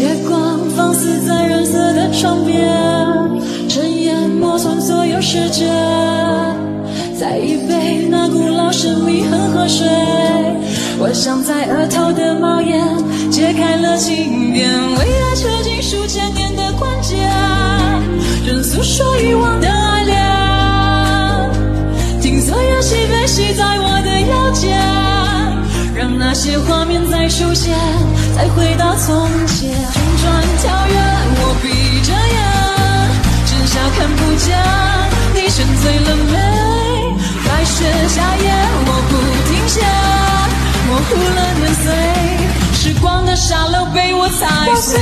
月光放肆在染色的窗边，尘烟磨损所有世界。再一杯那古老神秘恒河水，我想在额头的帽檐揭开了经典，为爱扯进数千年的关节，任诉说遗忘的爱恋，听所有喜悲喜在我，些画面再出现，再回到从前。旋转跳跃，我闭着眼，剩下看不见，你沉醉了没？白雪夏夜，我不停歇，模糊了年岁，时光的沙漏被我踩碎。